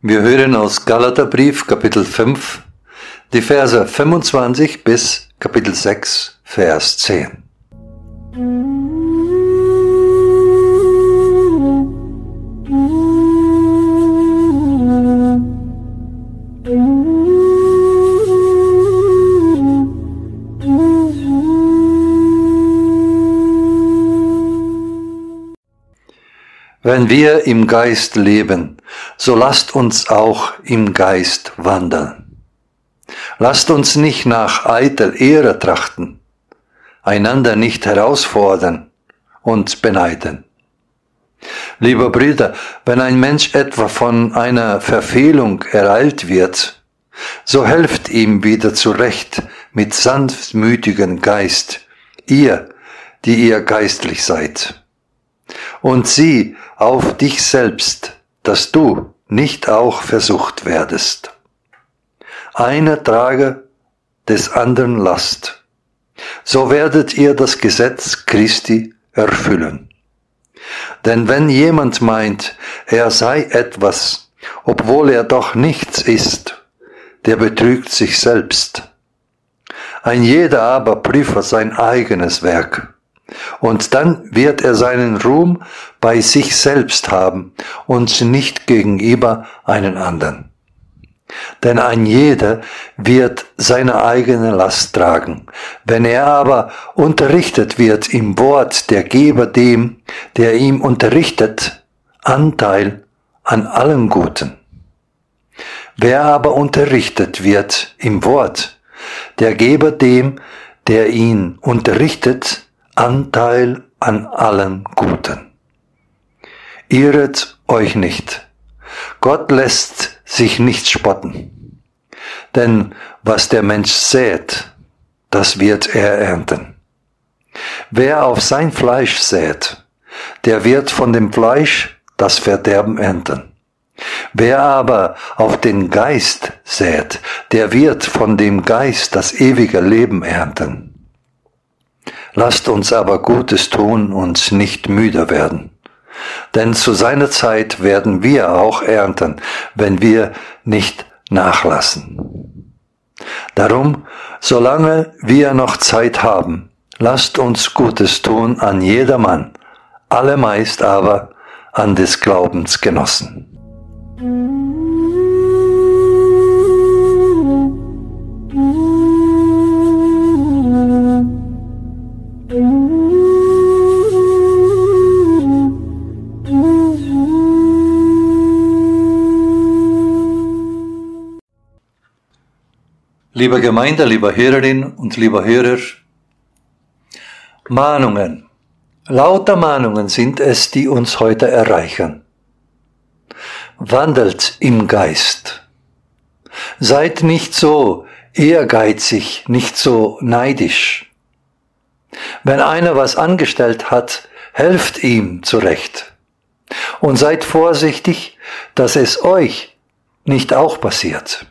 Wir hören aus Galaterbrief Kapitel 5 die Verse 25 bis Kapitel 6 Vers 10. Wenn wir im Geist leben, so lasst uns auch im Geist wandeln. Lasst uns nicht nach eitel Ehre trachten, einander nicht herausfordern und beneiden. Lieber Brüder, wenn ein Mensch etwa von einer Verfehlung ereilt wird, so helft ihm wieder zurecht mit sanftmütigem Geist, ihr, die ihr geistlich seid und sieh auf dich selbst, dass du nicht auch versucht werdest. Einer trage des anderen Last. So werdet ihr das Gesetz Christi erfüllen. Denn wenn jemand meint, er sei etwas, obwohl er doch nichts ist, der betrügt sich selbst. Ein jeder aber prüfe sein eigenes Werk und dann wird er seinen Ruhm bei sich selbst haben und nicht gegenüber einen anderen. Denn ein jeder wird seine eigene Last tragen. Wenn er aber unterrichtet wird im Wort, der Geber dem, der ihm unterrichtet, Anteil an allem Guten. Wer aber unterrichtet wird im Wort, der Geber dem, der ihn unterrichtet, Anteil an allem Guten. Irret euch nicht. Gott lässt sich nicht spotten. Denn was der Mensch sät, das wird er ernten. Wer auf sein Fleisch sät, der wird von dem Fleisch das Verderben ernten. Wer aber auf den Geist sät, der wird von dem Geist das ewige Leben ernten. Lasst uns aber Gutes tun und nicht müde werden. Denn zu seiner Zeit werden wir auch ernten, wenn wir nicht nachlassen. Darum, solange wir noch Zeit haben, lasst uns Gutes tun an jedermann, allermeist aber an des Glaubens Genossen. Liebe Gemeinde, lieber Hörerin und lieber Hörer, Mahnungen. Lauter Mahnungen sind es, die uns heute erreichen. Wandelt im Geist. Seid nicht so ehrgeizig, nicht so neidisch. Wenn einer was angestellt hat, helft ihm zurecht. Und seid vorsichtig, dass es euch nicht auch passiert.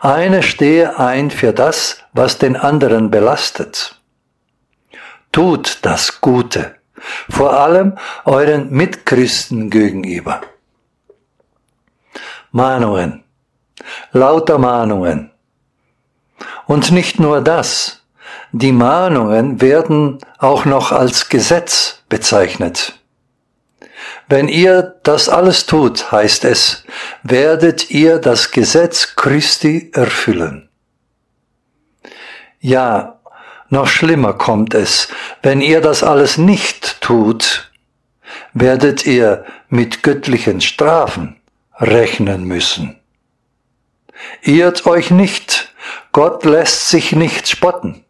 Eine stehe ein für das, was den anderen belastet. Tut das Gute, vor allem euren Mitchristen gegenüber. Mahnungen, lauter Mahnungen. Und nicht nur das, die Mahnungen werden auch noch als Gesetz bezeichnet. Wenn ihr das alles tut, heißt es, werdet ihr das Gesetz Christi erfüllen. Ja, noch schlimmer kommt es, wenn ihr das alles nicht tut, werdet ihr mit göttlichen Strafen rechnen müssen. Irrt euch nicht, Gott lässt sich nicht spotten,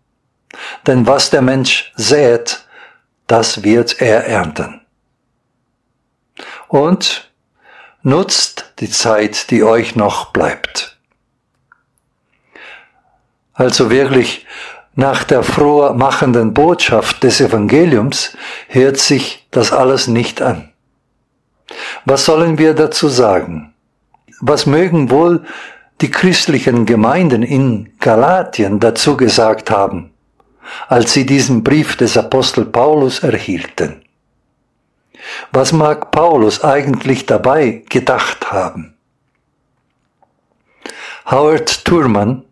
denn was der Mensch sät, das wird er ernten und nutzt die Zeit, die euch noch bleibt. Also wirklich nach der frohmachenden Botschaft des Evangeliums hört sich das alles nicht an. Was sollen wir dazu sagen? Was mögen wohl die christlichen Gemeinden in Galatien dazu gesagt haben, als sie diesen Brief des Apostel Paulus erhielten? Was mag Paulus eigentlich dabei gedacht haben? Howard Thurman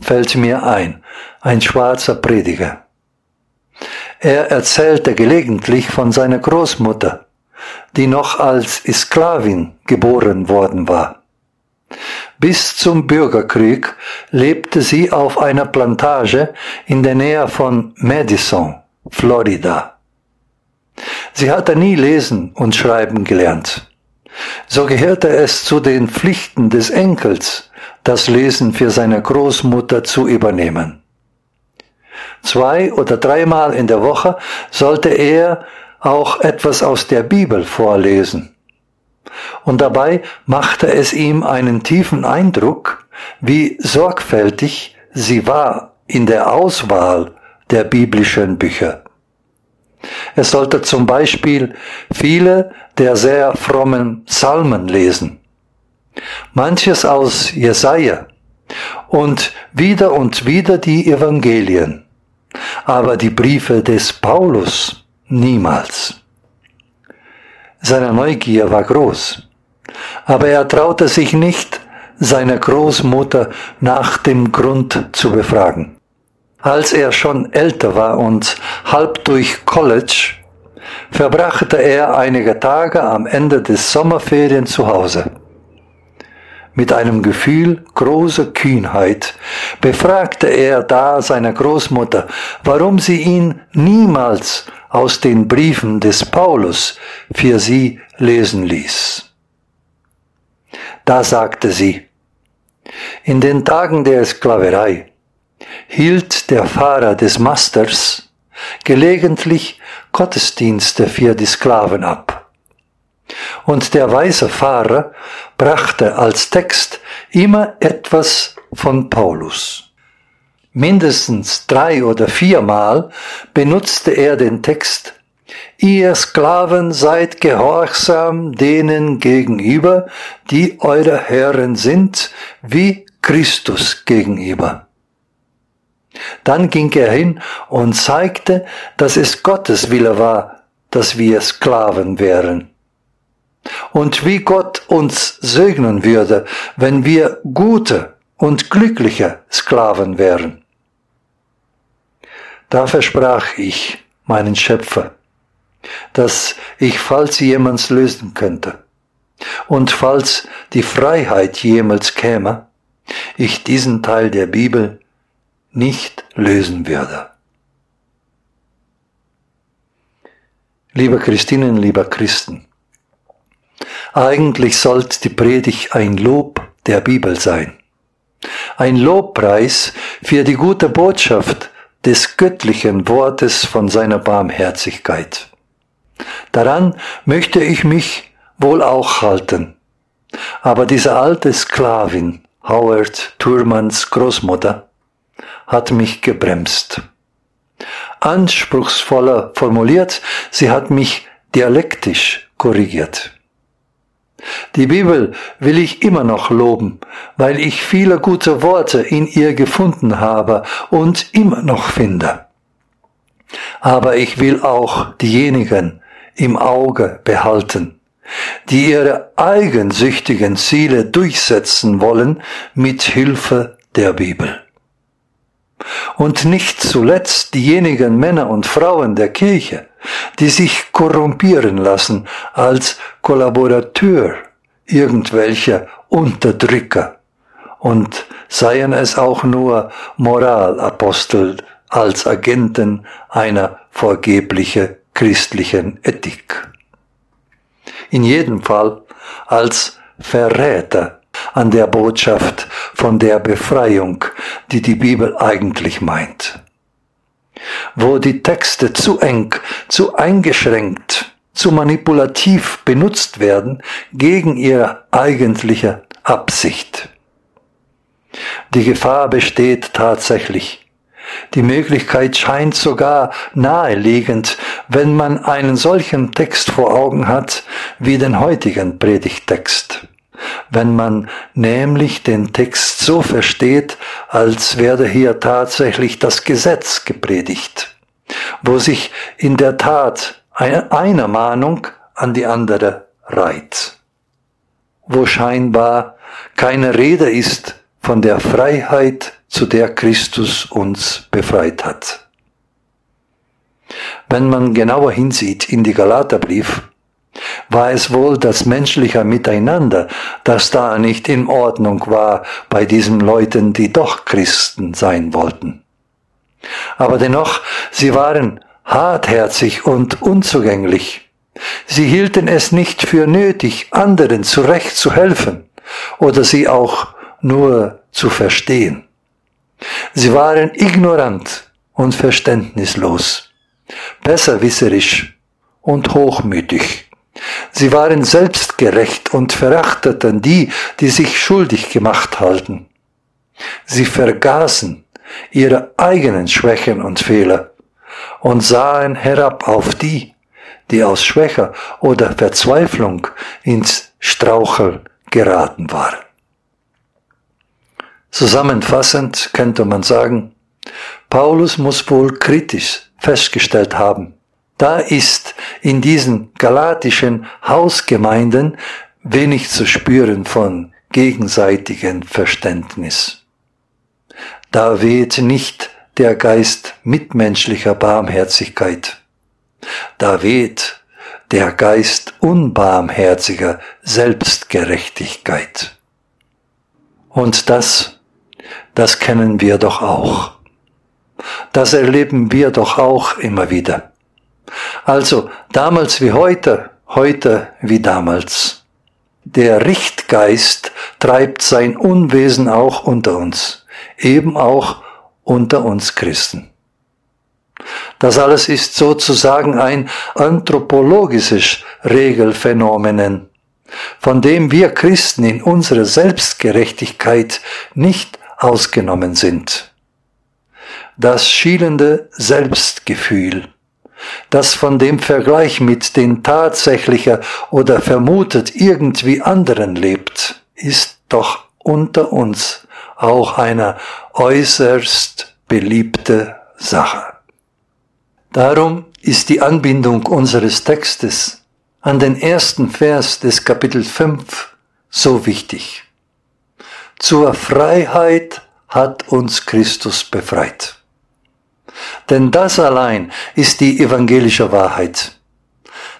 fällt mir ein, ein schwarzer Prediger. Er erzählte gelegentlich von seiner Großmutter, die noch als Sklavin geboren worden war. Bis zum Bürgerkrieg lebte sie auf einer Plantage in der Nähe von Madison, Florida. Sie hatte nie lesen und schreiben gelernt. So gehörte es zu den Pflichten des Enkels, das Lesen für seine Großmutter zu übernehmen. Zwei oder dreimal in der Woche sollte er auch etwas aus der Bibel vorlesen. Und dabei machte es ihm einen tiefen Eindruck, wie sorgfältig sie war in der Auswahl der biblischen Bücher. Es sollte zum Beispiel viele der sehr frommen Psalmen lesen, manches aus Jesaja und wieder und wieder die Evangelien aber die Briefe des Paulus niemals. Seine Neugier war groß, aber er traute sich nicht, seine Großmutter nach dem Grund zu befragen. Als er schon älter war und halb durch College, verbrachte er einige Tage am Ende des Sommerferien zu Hause. Mit einem Gefühl großer Kühnheit befragte er da seine Großmutter, warum sie ihn niemals aus den Briefen des Paulus für sie lesen ließ. Da sagte sie, in den Tagen der Sklaverei hielt der Fahrer des Masters gelegentlich Gottesdienste für die Sklaven ab. Und der weise Fahrer brachte als Text immer etwas von Paulus. Mindestens drei oder viermal benutzte er den Text Ihr Sklaven seid gehorsam denen gegenüber, die eure Herren sind, wie Christus gegenüber. Dann ging er hin und zeigte, dass es Gottes Wille war, dass wir Sklaven wären und wie Gott uns segnen würde, wenn wir gute und glückliche Sklaven wären. Da versprach ich meinen Schöpfer, dass ich, falls jemals lösen könnte, und falls die Freiheit jemals käme, ich diesen Teil der Bibel nicht lösen würde. Liebe Christinnen, lieber Christen, eigentlich sollte die Predigt ein Lob der Bibel sein. Ein Lobpreis für die gute Botschaft des göttlichen Wortes von seiner Barmherzigkeit. Daran möchte ich mich wohl auch halten. Aber diese alte Sklavin, Howard Thurmans Großmutter, hat mich gebremst. Anspruchsvoller formuliert, sie hat mich dialektisch korrigiert. Die Bibel will ich immer noch loben, weil ich viele gute Worte in ihr gefunden habe und immer noch finde. Aber ich will auch diejenigen im Auge behalten, die ihre eigensüchtigen Ziele durchsetzen wollen mit Hilfe der Bibel. Und nicht zuletzt diejenigen Männer und Frauen der Kirche, die sich korrumpieren lassen als Kollaborateur irgendwelcher Unterdrücker und seien es auch nur Moralapostel als Agenten einer vorgeblichen christlichen Ethik. In jedem Fall als Verräter an der Botschaft von der Befreiung, die die Bibel eigentlich meint wo die Texte zu eng, zu eingeschränkt, zu manipulativ benutzt werden gegen ihre eigentliche Absicht. Die Gefahr besteht tatsächlich. Die Möglichkeit scheint sogar naheliegend, wenn man einen solchen Text vor Augen hat wie den heutigen Predigtext wenn man nämlich den Text so versteht, als werde hier tatsächlich das Gesetz gepredigt, wo sich in der Tat eine Mahnung an die andere reiht, wo scheinbar keine Rede ist von der Freiheit, zu der Christus uns befreit hat. Wenn man genauer hinsieht in die Galaterbrief, war es wohl das menschliche Miteinander, das da nicht in Ordnung war bei diesen Leuten, die doch Christen sein wollten. Aber dennoch, sie waren hartherzig und unzugänglich. Sie hielten es nicht für nötig, anderen zurecht zu helfen oder sie auch nur zu verstehen. Sie waren ignorant und verständnislos, besserwisserisch und hochmütig. Sie waren selbstgerecht und verachteten die, die sich schuldig gemacht halten. Sie vergaßen ihre eigenen Schwächen und Fehler und sahen herab auf die, die aus Schwächer oder Verzweiflung ins Straucheln geraten waren. Zusammenfassend könnte man sagen, Paulus muss wohl kritisch festgestellt haben, da ist in diesen galatischen Hausgemeinden wenig zu spüren von gegenseitigem Verständnis. Da weht nicht der Geist mitmenschlicher Barmherzigkeit. Da weht der Geist unbarmherziger Selbstgerechtigkeit. Und das, das kennen wir doch auch. Das erleben wir doch auch immer wieder. Also damals wie heute, heute wie damals. Der Richtgeist treibt sein Unwesen auch unter uns, eben auch unter uns Christen. Das alles ist sozusagen ein anthropologisches Regelphänomen, von dem wir Christen in unserer Selbstgerechtigkeit nicht ausgenommen sind. Das schielende Selbstgefühl, das von dem Vergleich mit den tatsächlicher oder vermutet irgendwie anderen lebt, ist doch unter uns auch eine äußerst beliebte Sache. Darum ist die Anbindung unseres Textes an den ersten Vers des Kapitel 5 so wichtig. Zur Freiheit hat uns Christus befreit. Denn das allein ist die evangelische Wahrheit.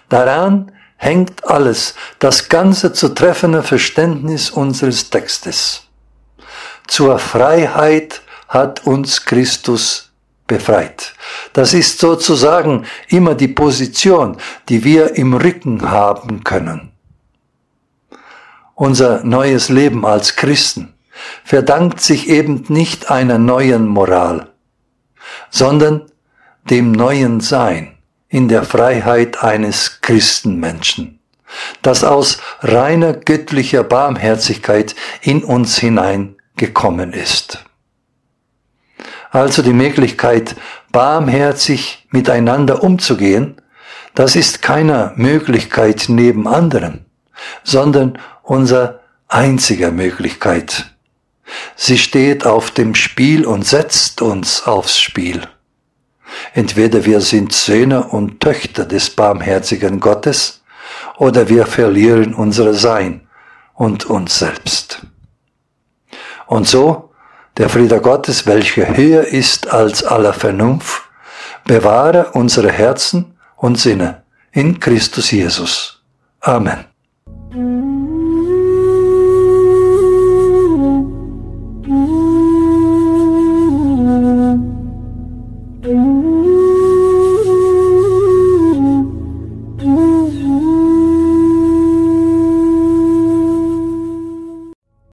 Daran hängt alles, das ganze zu treffende Verständnis unseres Textes. Zur Freiheit hat uns Christus befreit. Das ist sozusagen immer die Position, die wir im Rücken haben können. Unser neues Leben als Christen verdankt sich eben nicht einer neuen Moral, sondern dem neuen Sein in der Freiheit eines Christenmenschen, das aus reiner göttlicher Barmherzigkeit in uns hineingekommen ist. Also die Möglichkeit, barmherzig miteinander umzugehen, das ist keine Möglichkeit neben anderen, sondern unsere einzige Möglichkeit. Sie steht auf dem Spiel und setzt uns aufs Spiel. Entweder wir sind Söhne und Töchter des barmherzigen Gottes, oder wir verlieren unser Sein und uns selbst. Und so, der Friede Gottes, welcher höher ist als aller Vernunft, bewahre unsere Herzen und Sinne in Christus Jesus. Amen.